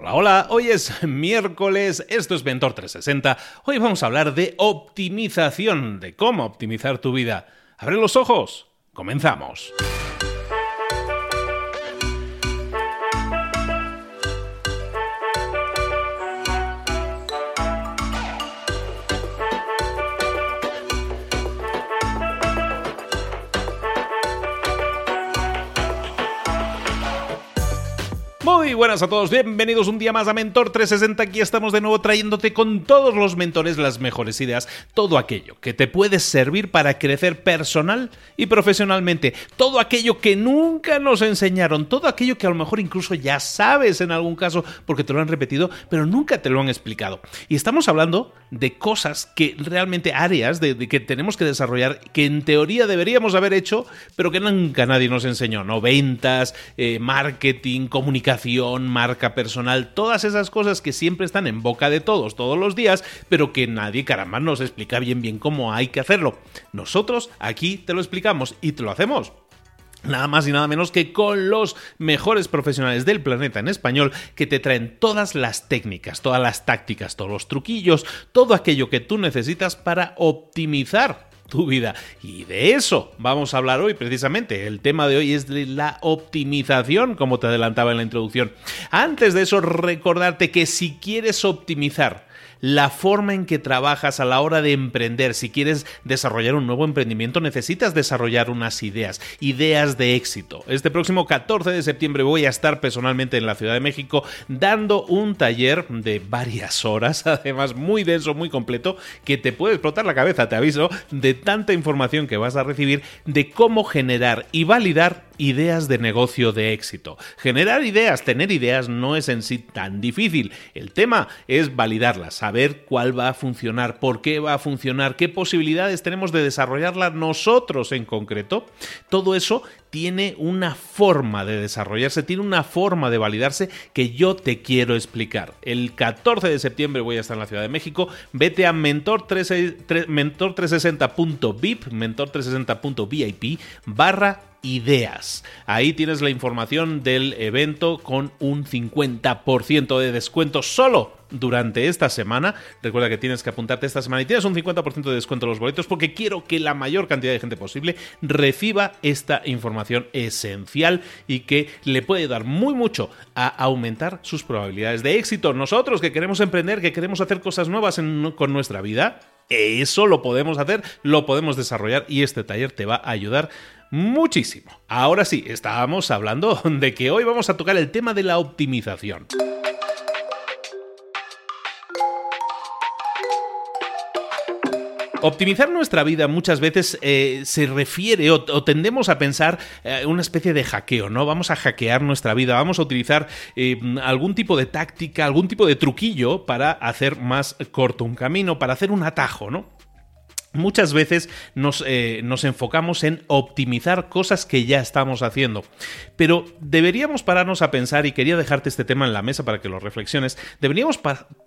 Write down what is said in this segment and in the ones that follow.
Hola, hola, hoy es miércoles, esto es Mentor 360, hoy vamos a hablar de optimización, de cómo optimizar tu vida. Abre los ojos, comenzamos. Muy buenas a todos, bienvenidos un día más a Mentor 360. Aquí estamos de nuevo trayéndote con todos los mentores las mejores ideas, todo aquello que te puede servir para crecer personal y profesionalmente, todo aquello que nunca nos enseñaron, todo aquello que a lo mejor incluso ya sabes en algún caso porque te lo han repetido, pero nunca te lo han explicado. Y estamos hablando de cosas que realmente áreas de, que tenemos que desarrollar, que en teoría deberíamos haber hecho, pero que nunca nadie nos enseñó, ¿no? Ventas, eh, marketing, comunicación marca personal, todas esas cosas que siempre están en boca de todos todos los días, pero que nadie, caramba, nos explica bien bien cómo hay que hacerlo. Nosotros aquí te lo explicamos y te lo hacemos Nada más y nada menos que con los mejores profesionales del planeta en español que te traen todas las técnicas, todas las tácticas, todos los truquillos, todo aquello que tú necesitas para optimizar tu vida. Y de eso vamos a hablar hoy precisamente. El tema de hoy es de la optimización, como te adelantaba en la introducción. Antes de eso, recordarte que si quieres optimizar la forma en que trabajas a la hora de emprender. Si quieres desarrollar un nuevo emprendimiento, necesitas desarrollar unas ideas, ideas de éxito. Este próximo 14 de septiembre voy a estar personalmente en la Ciudad de México dando un taller de varias horas, además muy denso, muy completo, que te puede explotar la cabeza, te aviso, de tanta información que vas a recibir de cómo generar y validar ideas de negocio de éxito. Generar ideas, tener ideas no es en sí tan difícil. El tema es validarlas, saber cuál va a funcionar, por qué va a funcionar, qué posibilidades tenemos de desarrollarla nosotros en concreto. Todo eso tiene una forma de desarrollarse, tiene una forma de validarse que yo te quiero explicar. El 14 de septiembre voy a estar en la Ciudad de México. Vete a mentor360.vip, mentor360.vip barra ideas. Ahí tienes la información del evento con un 50% de descuento solo durante esta semana. Recuerda que tienes que apuntarte esta semana y tienes un 50% de descuento en los boletos porque quiero que la mayor cantidad de gente posible reciba esta información esencial y que le puede dar muy mucho a aumentar sus probabilidades de éxito. Nosotros que queremos emprender, que queremos hacer cosas nuevas con nuestra vida, eso lo podemos hacer, lo podemos desarrollar y este taller te va a ayudar muchísimo. Ahora sí, estábamos hablando de que hoy vamos a tocar el tema de la optimización. Optimizar nuestra vida muchas veces eh, se refiere o, tendemos a pensar eh, una especie de hackeo, ¿no? Vamos a hackear nuestra vida, vamos a utilizar eh, algún tipo de táctica, algún tipo de truquillo para hacer más corto un camino, para hacer un atajo, ¿no? Muchas veces nos, eh, nos, enfocamos en optimizar cosas que ya estamos haciendo, pero deberíamos pararnos a pensar, y quería dejarte este tema en la mesa para que lo reflexiones, deberíamos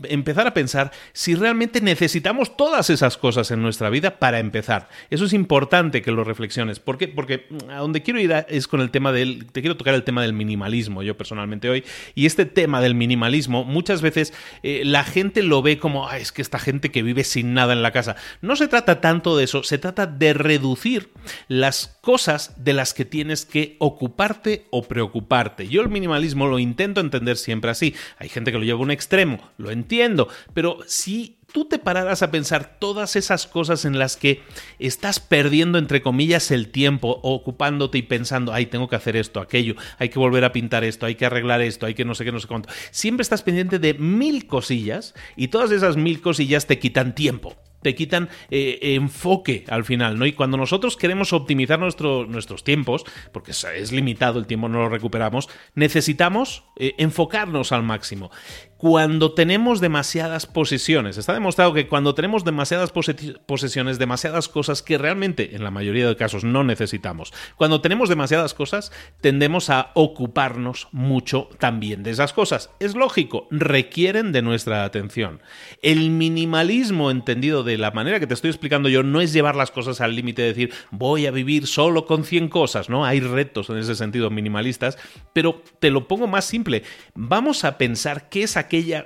empezar a pensar si realmente necesitamos todas esas cosas en nuestra vida para empezar. Eso es importante que lo reflexiones. ¿Por qué? Porque a donde quiero ir es con el tema del, te quiero tocar el tema del minimalismo, yo personalmente hoy, y este tema del minimalismo muchas veces eh, la gente lo ve como, es que esta gente que vive sin nada en la casa. No se trata tanto de eso, se trata de reducir las cosas de las que tienes que ocuparte o preocuparte. Yo el minimalismo lo intento entender siempre así. Hay gente que lo lleva a un extremo, lo entiendo, pero si tú te pararás a pensar todas esas cosas en las que estás perdiendo, entre comillas, el tiempo, ocupándote y pensando, ay, tengo que hacer esto, aquello, hay que volver a pintar esto, hay que arreglar esto, hay que no sé qué, no sé cuánto. Siempre estás pendiente de mil cosillas y todas esas mil cosillas te quitan tiempo te quitan eh, enfoque al final, ¿no? Y cuando nosotros queremos optimizar nuestros tiempos, porque es limitado, el tiempo no lo recuperamos, necesitamos eh, enfocarnos al máximo. Cuando tenemos demasiadas posesiones. Está demostrado que cuando tenemos demasiadas posesiones, demasiadas cosas que realmente en la mayoría de casos no necesitamos, cuando tenemos demasiadas cosas, tendemos a ocuparnos mucho también de esas cosas. Es lógico, requieren de nuestra atención. El minimalismo entendido de la manera que te estoy explicando yo no es llevar las cosas al límite de decir voy a vivir solo con 100 cosas, ¿no? Hay retos en ese sentido minimalistas, pero te lo pongo más simple. Vamos a pensar qué es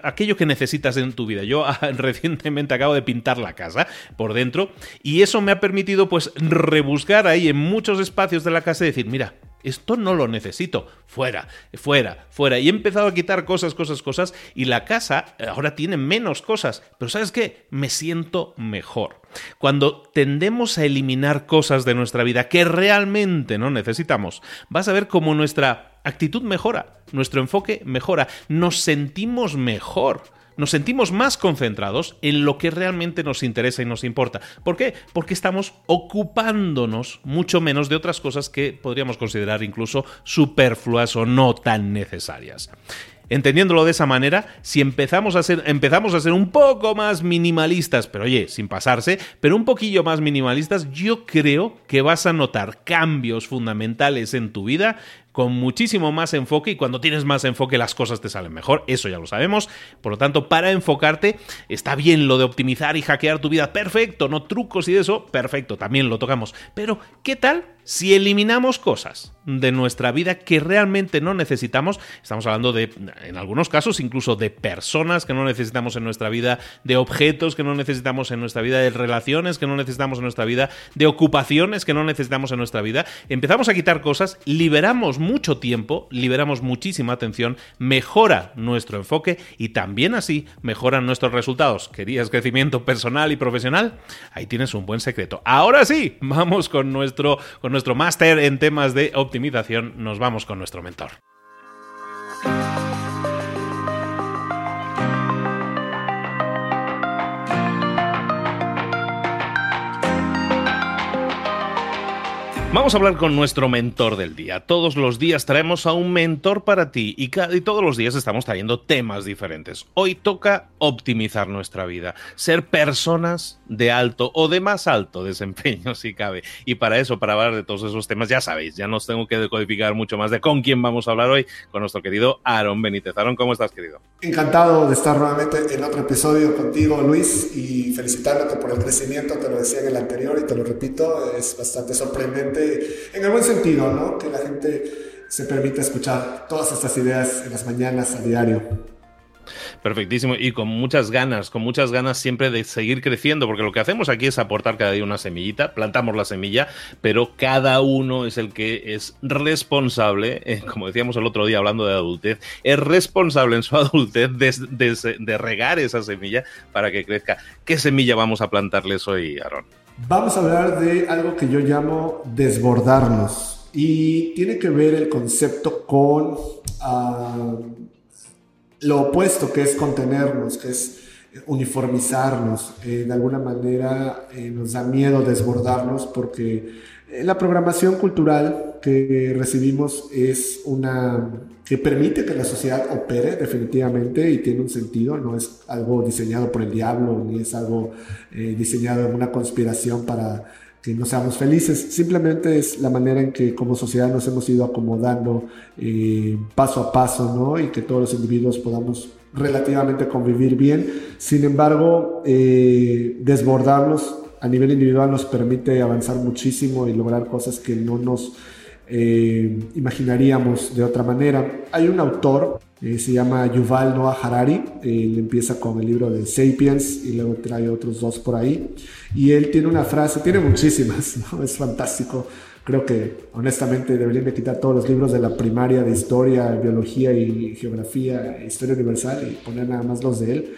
aquello que necesitas en tu vida. Yo ah, recientemente acabo de pintar la casa por dentro y eso me ha permitido pues rebuscar ahí en muchos espacios de la casa y decir, mira, esto no lo necesito. Fuera, fuera, fuera. Y he empezado a quitar cosas, cosas, cosas. Y la casa ahora tiene menos cosas. Pero ¿sabes qué? Me siento mejor. Cuando tendemos a eliminar cosas de nuestra vida que realmente no necesitamos, vas a ver cómo nuestra actitud mejora, nuestro enfoque mejora, nos sentimos mejor nos sentimos más concentrados en lo que realmente nos interesa y nos importa. ¿Por qué? Porque estamos ocupándonos mucho menos de otras cosas que podríamos considerar incluso superfluas o no tan necesarias. Entendiéndolo de esa manera, si empezamos a ser, empezamos a ser un poco más minimalistas, pero oye, sin pasarse, pero un poquillo más minimalistas, yo creo que vas a notar cambios fundamentales en tu vida con muchísimo más enfoque y cuando tienes más enfoque las cosas te salen mejor, eso ya lo sabemos. Por lo tanto, para enfocarte, está bien lo de optimizar y hackear tu vida, perfecto, no trucos y eso, perfecto, también lo tocamos. Pero, ¿qué tal si eliminamos cosas de nuestra vida que realmente no necesitamos? Estamos hablando de, en algunos casos, incluso de personas que no necesitamos en nuestra vida, de objetos que no necesitamos en nuestra vida, de relaciones que no necesitamos en nuestra vida, de ocupaciones que no necesitamos en nuestra vida. Empezamos a quitar cosas, liberamos mucho tiempo, liberamos muchísima atención, mejora nuestro enfoque y también así mejoran nuestros resultados. ¿Querías crecimiento personal y profesional? Ahí tienes un buen secreto. Ahora sí, vamos con nuestro, nuestro máster en temas de optimización, nos vamos con nuestro mentor. Vamos a hablar con nuestro mentor del día. Todos los días traemos a un mentor para ti y, y, todos los días estamos trayendo temas diferentes. Hoy toca optimizar nuestra vida, ser personas de alto o de más alto desempeño si cabe. Y para eso, para hablar de todos esos temas, ya sabéis, ya nos tengo que decodificar mucho más de con quién vamos a hablar hoy, con nuestro querido Aaron Benítez. Aaron, ¿cómo estás, querido? Encantado de estar nuevamente en otro episodio contigo, Luis, y felicitándote por el crecimiento, te lo decía en el anterior y te lo repito, es bastante sorprendente en el buen sentido, ¿no? Que la gente se permita escuchar todas estas ideas en las mañanas a diario. Perfectísimo. Y con muchas ganas, con muchas ganas siempre de seguir creciendo, porque lo que hacemos aquí es aportar cada día una semillita, plantamos la semilla, pero cada uno es el que es responsable, eh, como decíamos el otro día hablando de adultez, es responsable en su adultez de, de regar esa semilla para que crezca. ¿Qué semilla vamos a plantarles hoy, Aaron? Vamos a hablar de algo que yo llamo desbordarnos y tiene que ver el concepto con ah, lo opuesto que es contenernos, que es uniformizarnos. Eh, de alguna manera eh, nos da miedo desbordarnos porque la programación cultural que recibimos es una que permite que la sociedad opere definitivamente y tiene un sentido, no es algo diseñado por el diablo, ni es algo eh, diseñado en una conspiración para que no seamos felices, simplemente es la manera en que como sociedad nos hemos ido acomodando eh, paso a paso, ¿no? Y que todos los individuos podamos relativamente convivir bien. Sin embargo, eh, desbordarnos a nivel individual nos permite avanzar muchísimo y lograr cosas que no nos eh, imaginaríamos de otra manera. Hay un autor, eh, se llama Yuval Noah Harari, él empieza con el libro de Sapiens y luego trae otros dos por ahí. Y él tiene una frase, tiene muchísimas, es fantástico. Creo que honestamente deberían de quitar todos los libros de la primaria de historia, biología y geografía, historia universal y poner nada más los de él.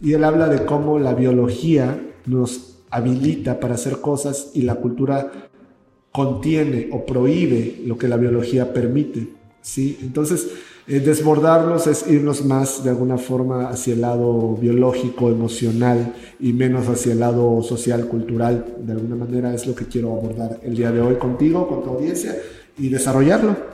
Y él habla de cómo la biología nos habilita para hacer cosas y la cultura contiene o prohíbe lo que la biología permite. ¿sí? Entonces, eh, desbordarnos es irnos más de alguna forma hacia el lado biológico, emocional y menos hacia el lado social, cultural. De alguna manera es lo que quiero abordar el día de hoy contigo, con tu audiencia y desarrollarlo.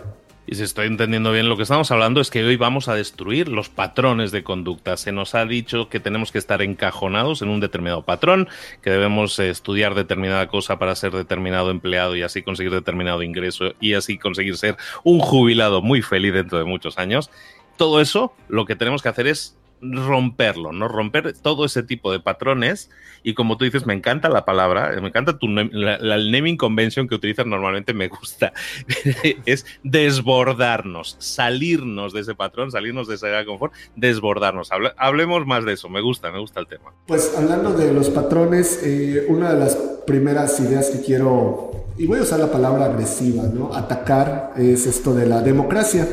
Y si estoy entendiendo bien lo que estamos hablando es que hoy vamos a destruir los patrones de conducta. Se nos ha dicho que tenemos que estar encajonados en un determinado patrón, que debemos eh, estudiar determinada cosa para ser determinado empleado y así conseguir determinado ingreso y así conseguir ser un jubilado muy feliz dentro de muchos años. Todo eso lo que tenemos que hacer es romperlo, ¿no? Romper todo ese tipo de patrones. Y como tú dices, me encanta la palabra, me encanta tu la, el naming convention que utilizas normalmente, me gusta. es desbordarnos, salirnos de ese patrón, salirnos de esa área de confort, desbordarnos. hablemos más de eso, me gusta, me gusta el tema. Pues hablando de los patrones, eh, una de las primeras ideas que quiero, y voy a usar la palabra agresiva, ¿no? Atacar es esto de la democracia.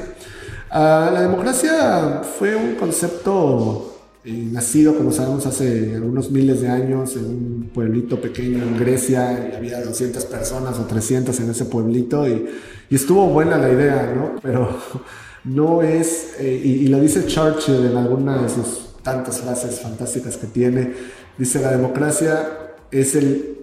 Ah, la democracia fue un concepto eh, nacido, como sabemos, hace algunos miles de años en un pueblito pequeño en Grecia, y había 200 personas o 300 en ese pueblito, y, estuvo buena la idea, ¿no? Pero no es, eh, y, y, lo dice Churchill en alguna de sus tantas frases fantásticas que tiene, dice, la democracia es el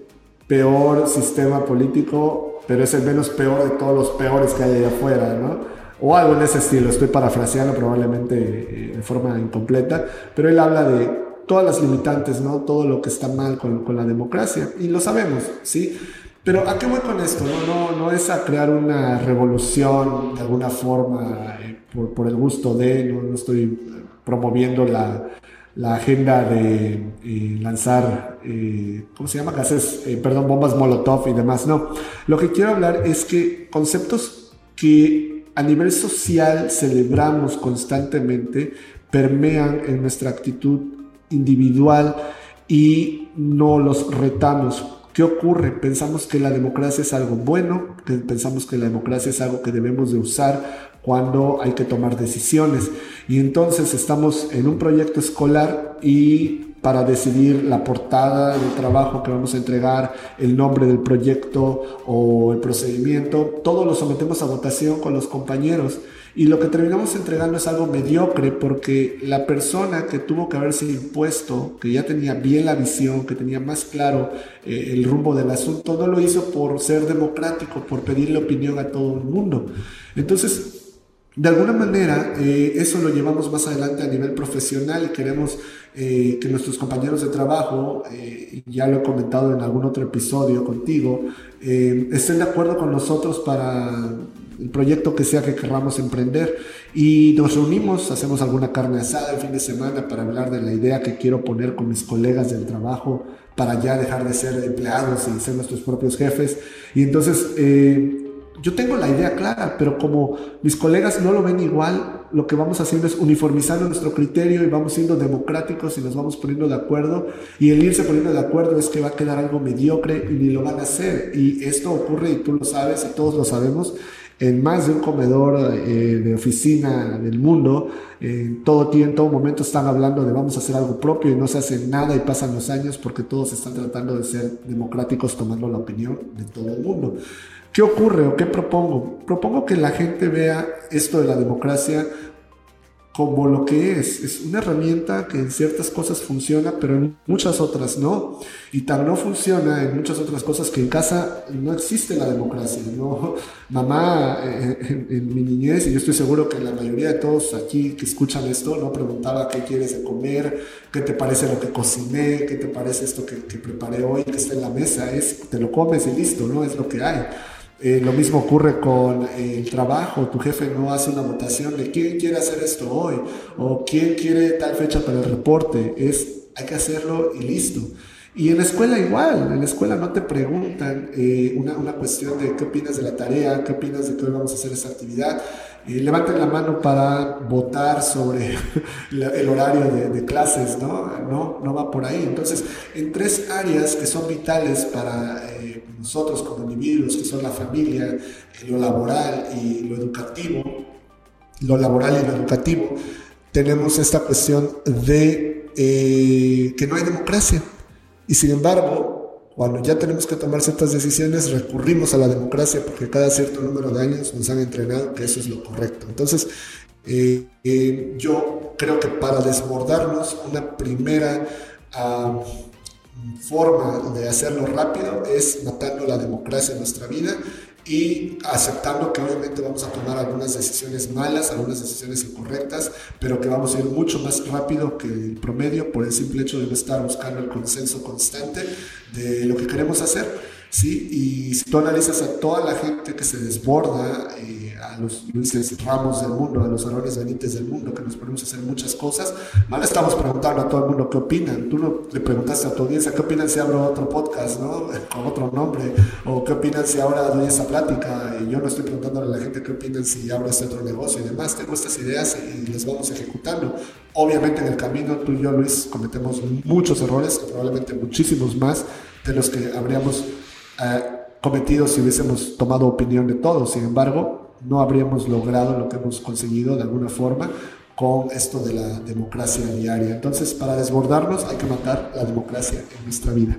peor sistema político, pero es el menos peor de todos los peores que hay allá afuera, ¿no? O algo en ese estilo, estoy parafraseando probablemente eh, de forma incompleta, pero él habla de todas las limitantes, ¿no? Todo lo que está mal con, con la democracia, y lo sabemos, ¿sí? Pero ¿a qué voy con esto? No, no, no es a crear una revolución de alguna forma eh, por, por, el gusto de, no, no estoy promoviendo la, la agenda de eh, lanzar, eh, ¿cómo se llama? Gases, eh, perdón, bombas Molotov y demás. No, lo que quiero hablar es que conceptos que a nivel social celebramos constantemente, permean en nuestra actitud individual y no los retamos. ¿Qué ocurre? Pensamos que la democracia es algo bueno, pensamos que la democracia es algo que debemos de usar cuando hay que tomar decisiones. Y entonces estamos en un proyecto escolar y para decidir la portada del trabajo que vamos a entregar, el nombre del proyecto o el procedimiento, todo lo sometemos a votación con los compañeros y lo que terminamos entregando es algo mediocre porque la persona que tuvo que haberse impuesto, que ya tenía bien la visión, que tenía más claro eh, el rumbo del asunto, no lo hizo por ser democrático, por pedirle opinión a todo el mundo. Entonces, de alguna manera, eh, eso lo llevamos más adelante a nivel profesional y queremos eh, que nuestros compañeros de trabajo, eh, ya lo he comentado en algún otro episodio contigo, estén de acuerdo con nosotros para el proyecto que sea que queramos emprender y nos reunimos, hacemos alguna carne asada el fin de semana para hablar de la idea que quiero poner con mis colegas del trabajo para ya dejar de ser empleados y ser nuestros propios jefes. Y entonces yo tengo la idea clara, pero como mis colegas no lo ven igual, lo que vamos haciendo es uniformizando nuestro criterio y vamos siendo democráticos y nos vamos poniendo de acuerdo. Y el irse poniendo de acuerdo es que va a quedar algo mediocre y ni lo van a hacer. Y esto ocurre, y tú lo sabes, y todos lo sabemos, en más de un comedor eh, de oficina del mundo. En todo tiempo, en todo momento están hablando de vamos a hacer algo propio y no se hace nada y pasan los años porque todos están tratando de ser democráticos tomando la opinión de todo el mundo. ¿Qué ocurre o qué propongo? Propongo que la gente vea esto de la democracia como lo que es. Es una herramienta que en ciertas cosas funciona, pero en muchas otras no. Y tan no funciona en muchas otras cosas que en casa no existe la democracia. ¿no? Mamá, eh, en, mi niñez, y yo estoy seguro que la mayoría de todos aquí que escuchan esto, no preguntaba qué quieres de comer, qué te parece lo que cociné, qué te parece esto que, que preparé hoy, que está en la mesa. Es, te lo comes y listo, ¿no? Es lo que hay. Eh, lo mismo ocurre con eh, el trabajo. Tu jefe no hace una votación de quién quiere hacer esto hoy o quién quiere tal fecha para el reporte. Es, hay que hacerlo y listo. Y en la escuela igual, en la escuela no te preguntan eh, una, una, cuestión de qué opinas de la tarea, qué opinas de que hoy vamos a hacer esta actividad. levanten la mano para votar sobre el horario de, de, clases, ¿no? ¿no? No va por ahí. Entonces, en tres áreas que son vitales para nosotros como individuos, que son la familia, lo laboral y lo educativo, lo laboral y lo educativo, tenemos esta cuestión de eh, que no hay democracia. Y sin embargo, cuando ya tenemos que tomar ciertas decisiones, recurrimos a la democracia porque cada cierto número de años nos han entrenado que eso es lo correcto. Entonces, eh, eh, yo creo que para desbordarnos, una primera... Uh, forma de hacerlo rápido es matando la democracia en nuestra vida y aceptando que obviamente vamos a tomar algunas decisiones malas, algunas decisiones incorrectas, pero que vamos a ir mucho más rápido que el promedio por el simple hecho de no estar buscando el consenso constante de lo que queremos hacer. ¿sí? Y si tú analizas a toda la gente que se desborda, eh, a los Luis Ramos del mundo, a los Arones Benítez del mundo, que nos ponemos a hacer muchas cosas, mal estamos preguntando a todo el mundo qué opinan. Tú no le preguntaste a tu audiencia qué opinan si abro otro podcast, ¿no? Con otro nombre, o qué opinan si ahora doy esa plática. Y yo no estoy preguntándole a la gente qué opinan si abro este otro negocio y demás. Tengo estas ideas y las vamos ejecutando. Obviamente en el camino tú y yo, Luis, cometemos muchos errores, probablemente muchísimos más de los que habríamos cometido si hubiésemos tomado opinión de todos. Sin embargo, no habríamos logrado lo que hemos conseguido de alguna forma con esto de la democracia diaria. Entonces, para desbordarnos hay que matar la democracia en nuestra vida.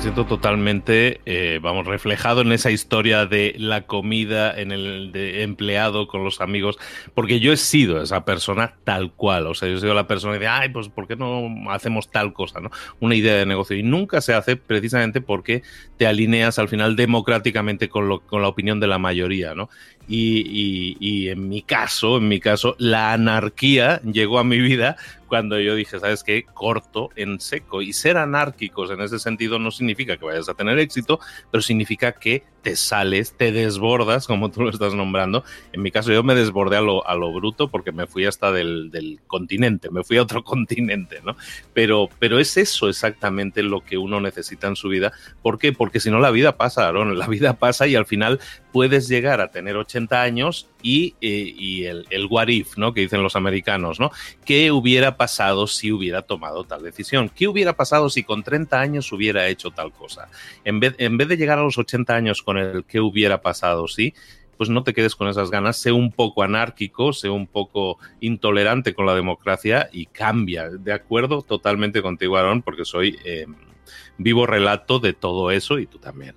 Siento totalmente, eh, vamos, reflejado en esa historia de la comida, en el de empleado con los amigos, porque yo he sido esa persona tal cual, o sea, yo he sido la persona que dice, ay, pues, ¿por qué no hacemos tal cosa, no? Una idea de negocio, y nunca se hace precisamente porque te alineas al final democráticamente con, lo, con la opinión de la mayoría, ¿no? Y, y, en mi caso, en mi caso, la anarquía llegó a mi vida cuando yo dije, ¿sabes qué? Corto en seco. Y ser anárquicos en ese sentido no significa que vayas a tener éxito, pero significa que te sales, te desbordas, como tú lo estás nombrando. En mi caso, yo me desbordé a lo, a lo bruto porque me fui hasta del, del, continente, me fui a otro continente, ¿no? Pero, pero es eso exactamente lo que uno necesita en su vida. ¿Por qué? Porque si no, la vida pasa, Aaron, la vida pasa y al final puedes llegar a tener 80 años y, eh, y el, el, what if, ¿no? Que dicen los americanos, ¿no? ¿Qué hubiera pasado si hubiera tomado tal decisión? ¿Qué hubiera pasado si con 30 años hubiera hecho tal cosa? En vez, en vez de llegar a los 80 años con el qué hubiera pasado, ¿sí? pues no te quedes con esas ganas, sé un poco anárquico, sé un poco intolerante con la democracia y cambia. De acuerdo totalmente contigo, Aaron, porque soy eh, vivo relato de todo eso y tú también.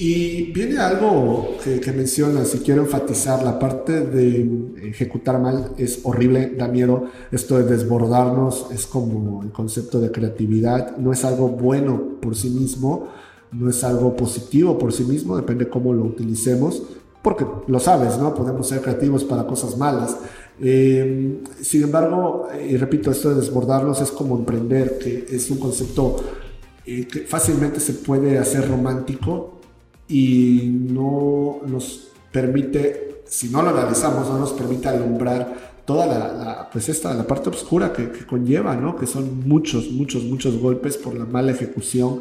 Y viene algo que, que mencionas y quiero enfatizar, la parte de ejecutar mal es horrible, da miedo, esto de desbordarnos es como el concepto de creatividad, no es algo bueno por sí mismo, no es algo positivo por sí mismo, depende cómo lo utilicemos, porque lo sabes, ¿no? Podemos ser creativos para cosas malas. Eh, sin embargo, y repito, esto de desbordarnos es como emprender, que es un concepto eh, que fácilmente se puede hacer romántico, y no nos permite, si no lo analizamos, no nos permite alumbrar toda la, pues esta, la parte oscura que, conlleva, ¿no? Que son muchos, muchos, muchos golpes por la mala ejecución,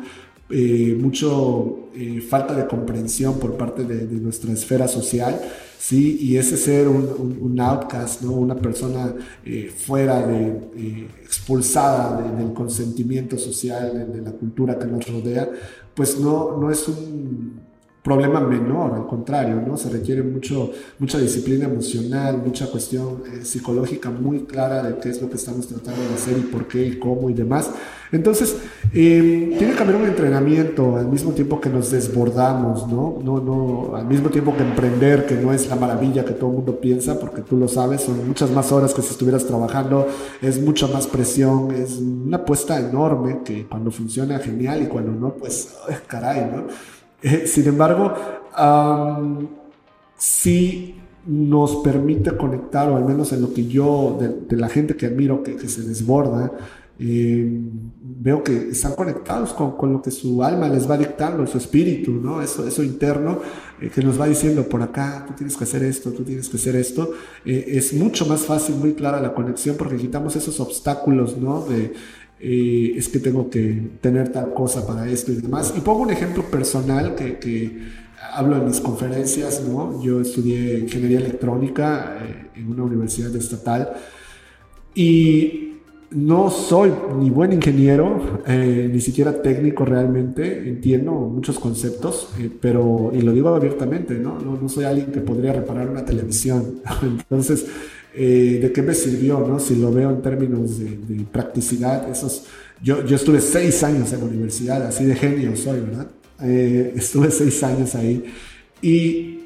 eh, mucho eh, falta de comprensión por parte de, nuestra esfera social, ¿sí? Y ese ser un, outcast, ¿no? Una persona eh, fuera de, expulsada del consentimiento social, de, la cultura que nos rodea, pues no, no es un problema menor, al contrario, ¿no? Se requiere mucho, mucha disciplina emocional, mucha cuestión eh, psicológica muy clara de qué es lo que estamos tratando de hacer y por qué y cómo y demás. Entonces, eh, tiene que haber un entrenamiento al mismo tiempo que nos desbordamos, ¿no? No, no, al mismo tiempo que emprender, que no es la maravilla que todo el mundo piensa, porque tú lo sabes, son muchas más horas que si estuvieras trabajando, es mucha más presión, es una apuesta enorme que cuando funciona genial y cuando no, pues, caray, ¿no? Eh, sin embargo, sí nos permite conectar, o al menos en lo que yo, de, la gente que admiro, que, se desborda, eh, veo que están conectados con, lo que su alma les va dictando, su espíritu, ¿no? Eso, eso interno eh, que nos va diciendo por acá, tú tienes que hacer esto, tú tienes que hacer esto. es mucho más fácil, muy clara la conexión porque quitamos esos obstáculos, ¿no? Es que tengo que tener tal cosa para esto y demás. Y pongo un ejemplo personal que, que hablo en mis conferencias, ¿no? Yo estudié ingeniería electrónica eh, en una universidad estatal y no soy ni buen ingeniero, eh, ni siquiera técnico realmente, entiendo muchos conceptos, eh, pero, y lo digo abiertamente, ¿no? ¿no? ¿no? soy alguien que podría reparar una televisión. Entonces, eh, de qué me sirvió, ¿no? Si lo veo en términos de, practicidad, esos, yo, yo estuve seis años en la universidad, así de genio soy, ¿verdad? Eh, estuve seis años ahí y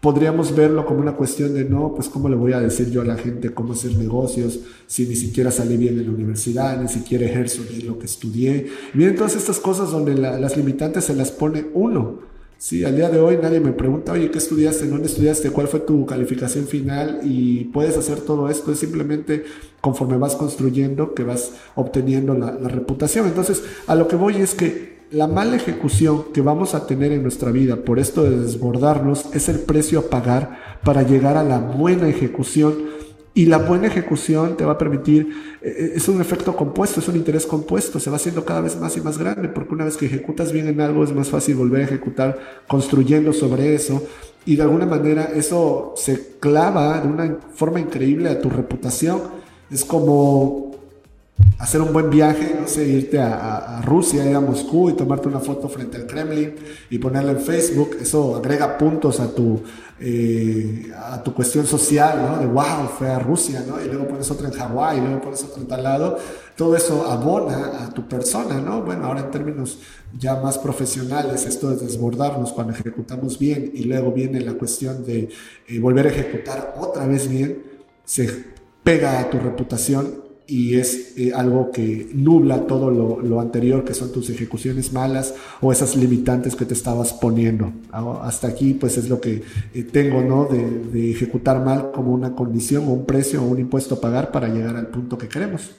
podríamos verlo como una cuestión de no, pues cómo le voy a decir yo a la gente cómo hacer negocios si ni siquiera salí bien en la universidad, ni siquiera ejerzo bien lo que estudié. Vienen todas estas cosas donde las limitantes se las pone uno. Sí, al día de hoy nadie me pregunta, oye, ¿qué estudiaste? ¿Dónde estudiaste? ¿Cuál fue tu calificación final? Y puedes hacer todo esto, es simplemente conforme vas construyendo que vas obteniendo la, la reputación. Entonces, a lo que voy es que la mala ejecución que vamos a tener en nuestra vida por esto de desbordarnos es el precio a pagar para llegar a la buena ejecución. Y la buena ejecución te va a permitir, eh, eh, es un efecto compuesto, es un interés compuesto, se va haciendo cada vez más y más grande, porque una vez que ejecutas bien en algo es más fácil volver a ejecutar construyendo sobre eso. Y de alguna manera eso se clava de una forma increíble a tu reputación. Es como hacer un buen viaje, no sé, irte a, Rusia, ir a Moscú y tomarte una foto frente al Kremlin y ponerla en Facebook, eso agrega puntos a tu, eh, a tu cuestión social, ¿no? De wow, fue a Rusia, ¿no? Y luego pones otra en Hawái, luego pones otra en tal lado. Todo eso abona a tu persona, ¿no? Bueno, ahora en términos ya más profesionales, esto de desbordarnos cuando ejecutamos bien y luego viene la cuestión de eh, volver a ejecutar otra vez bien, se pega a tu reputación y es eh, algo que nubla todo lo, anterior, que son tus ejecuciones malas o esas limitantes que te estabas poniendo. Hasta aquí, pues es lo que eh, tengo, ¿no? De, de ejecutar mal como una condición o un precio o un impuesto a pagar para llegar al punto que queremos.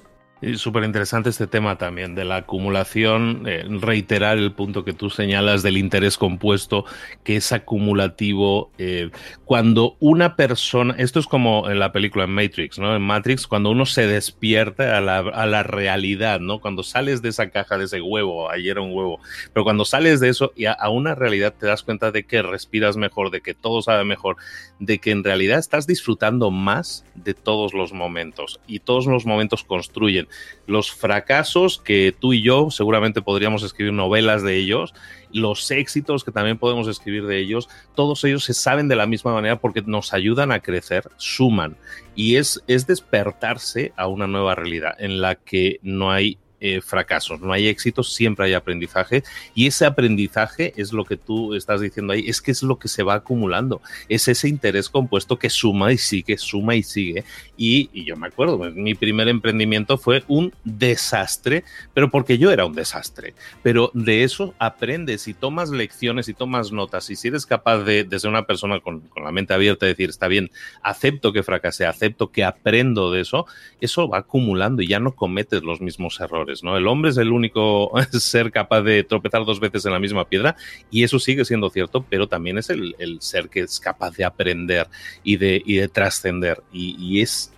Súper interesante este tema también de la acumulación, eh, reiterar el punto que tú señalas del interés compuesto, que es acumulativo. Eh, cuando una persona, esto es como en la película Matrix, ¿no? En Matrix, cuando uno se despierta a la, a la realidad, ¿no? Cuando sales de esa caja, de ese huevo, ayer era un huevo, pero cuando sales de eso y a, a una realidad te das cuenta de que respiras mejor, de que todo sabe mejor, de que en realidad estás disfrutando más de todos los momentos y todos los momentos construyen los fracasos que tú y yo seguramente podríamos escribir novelas de ellos, los éxitos que también podemos escribir de ellos, todos ellos se saben de la misma manera porque nos ayudan a crecer, suman. Y es, es despertarse a una nueva realidad en la que no hay eh, fracasos, no hay éxitos, siempre hay aprendizaje y ese aprendizaje es lo que tú estás diciendo ahí, es que es lo que se va acumulando, es ese interés compuesto que suma y sigue, suma y sigue. Y, yo me acuerdo, pues, mi primer emprendimiento fue un desastre, pero porque yo era un desastre, pero de eso aprendes y tomas lecciones y tomas notas y si eres capaz de, ser una persona con, la mente abierta, de decir, está bien, acepto que fracasé, acepto que aprendo de eso, eso va acumulando y ya no cometes los mismos errores. ¿No? El hombre es el único ser capaz de tropezar dos veces en la misma piedra y eso sigue siendo cierto, pero también es el, ser que es capaz de aprender y de, de trascender. Y, es,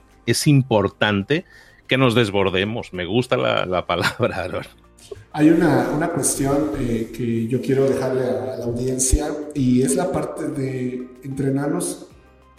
importante que nos desbordemos. Me gusta la, palabra, Hay una, una cuestión eh, que yo quiero dejarle a la audiencia y es la parte de entrenarnos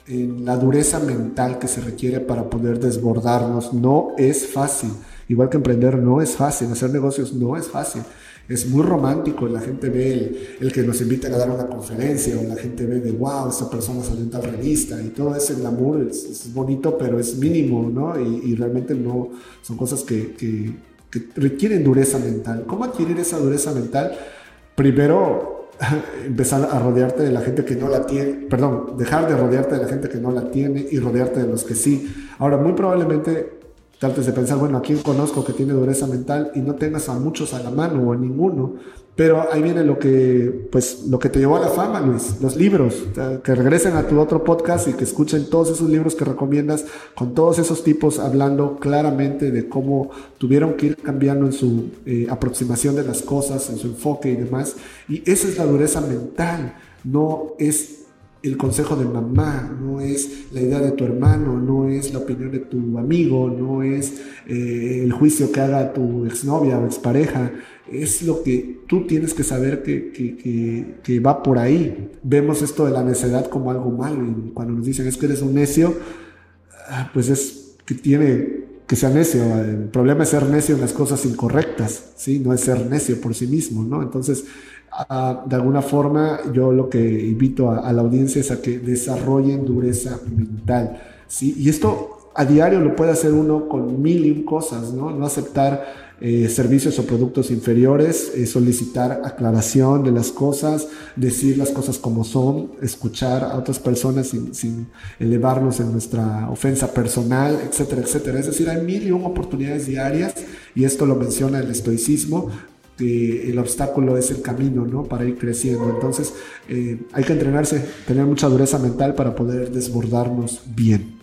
en la dureza mental que se requiere para poder desbordarnos. No es fácil. Igual que emprender no es fácil, hacer negocios no es fácil. Es muy romántico, la gente ve el, que nos inviten a dar una conferencia, o la gente ve de, wow, esta persona salió en tal revista, y todo ese glamour es, es bonito, pero es mínimo, ¿no? Y, realmente no, son cosas que, que, que requieren dureza mental. ¿Cómo adquirir esa dureza mental? Primero, empezar a rodearte de la gente que no la tiene, perdón, dejar de rodearte de la gente que no la tiene y rodearte de los que sí. Ahora, muy probablemente Trates de pensar, bueno, ¿a quién conozco que tiene dureza mental? Y no tengas a muchos a la mano o a ninguno. Pero ahí viene lo que, pues, lo que te llevó a la fama, Luis, los libros. Que regresen a tu otro podcast y que escuchen todos esos libros que recomiendas con todos esos tipos hablando claramente de cómo tuvieron que ir cambiando en su eh, aproximación de las cosas, en su enfoque y demás. Y esa es la dureza mental. No es el consejo de mamá, no es la idea de tu hermano, no es la opinión de tu amigo, no es eh, el juicio que haga tu exnovia o expareja, es lo que tú tienes que saber que, va por ahí. Vemos esto de la necedad como algo malo y cuando nos dicen es que eres un necio, ah, pues es que tiene que sea necio. El problema es ser necio en las cosas incorrectas, ¿sí? No es ser necio por sí mismo, ¿no? Entonces, de alguna forma yo lo que invito a, la audiencia es a que desarrollen dureza mental. ¿sí? Y esto a diario lo puede hacer uno con mil y un cosas, ¿no? No aceptar eh, servicios o productos inferiores, eh, solicitar aclaración de las cosas, decir las cosas como son, escuchar a otras personas sin, sin elevarnos en nuestra ofensa personal, etcétera, etcétera. Es decir, hay mil y un oportunidades diarias y esto lo menciona el estoicismo que el obstáculo es el camino, ¿no? Para ir creciendo. Entonces, eh, hay que entrenarse, tener mucha dureza mental para poder desbordarnos bien.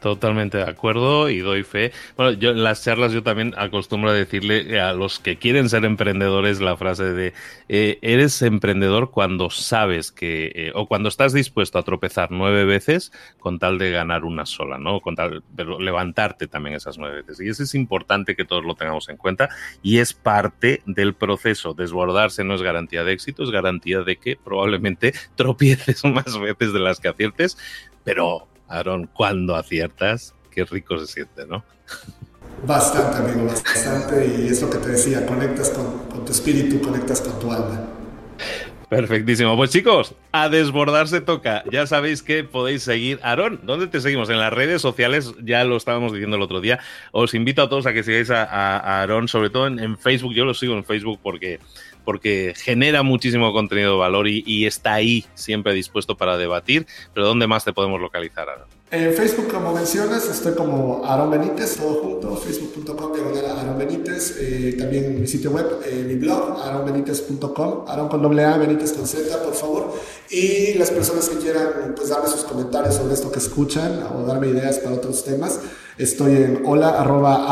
Totalmente de acuerdo y doy fe. Bueno, yo en las charlas yo también acostumbro a decirle a los que quieren ser emprendedores la frase de eh, eres emprendedor cuando sabes que eh, o cuando estás dispuesto a tropezar nueve veces con tal de ganar una sola, ¿no? Con tal de levantarte también esas nueve veces. Y eso es importante que todos lo tengamos en cuenta y es parte del proceso. Desbordarse no es garantía de éxito, es garantía de que probablemente tropieces más veces de las que aciertes, pero Aaron, cuando aciertas, qué rico se siente, ¿no? Bastante, amigo, bastante. Y es lo que te decía, conectas con, tu espíritu, conectas con tu alma. Perfectísimo. Pues chicos, a desbordarse toca. Ya sabéis que podéis seguir. Aarón, ¿dónde te seguimos? En las redes sociales, ya lo estábamos diciendo el otro día. Os invito a todos a que sigáis a, Aarón, sobre todo en, Facebook. Yo lo sigo en Facebook porque porque genera muchísimo contenido de valor y, está ahí siempre dispuesto para debatir. Pero ¿dónde más te podemos localizar, ahora? En Facebook, como mencionas, estoy como Aaron Benítez, todo junto, facebook.com, diagonal Aaron Benítez, eh, también mi sitio web, en mi blog, aaronbenítez.com, Aaron con doble A, Benítez con Z, por favor. Y las personas que quieran pues, darme sus comentarios sobre esto que escuchan o darme ideas para otros temas, estoy en hola arroba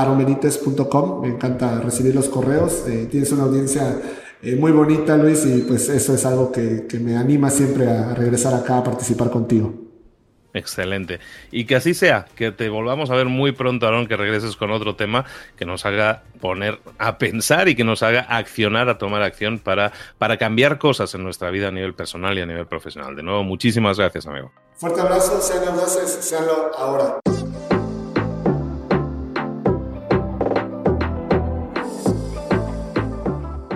me encanta recibir los correos, eh, tienes una audiencia eh, muy bonita, Luis, y pues eso es algo que, me anima siempre a regresar acá a participar contigo. Excelente. Y que así sea, que te volvamos a ver muy pronto, Aaron, que regreses con otro tema que nos haga poner a pensar y que nos haga accionar, a tomar acción para, para cambiar cosas en nuestra vida a nivel personal y a nivel profesional. De nuevo, muchísimas gracias, amigo. Fuerte abrazo, sean audaces, seanlo ahora.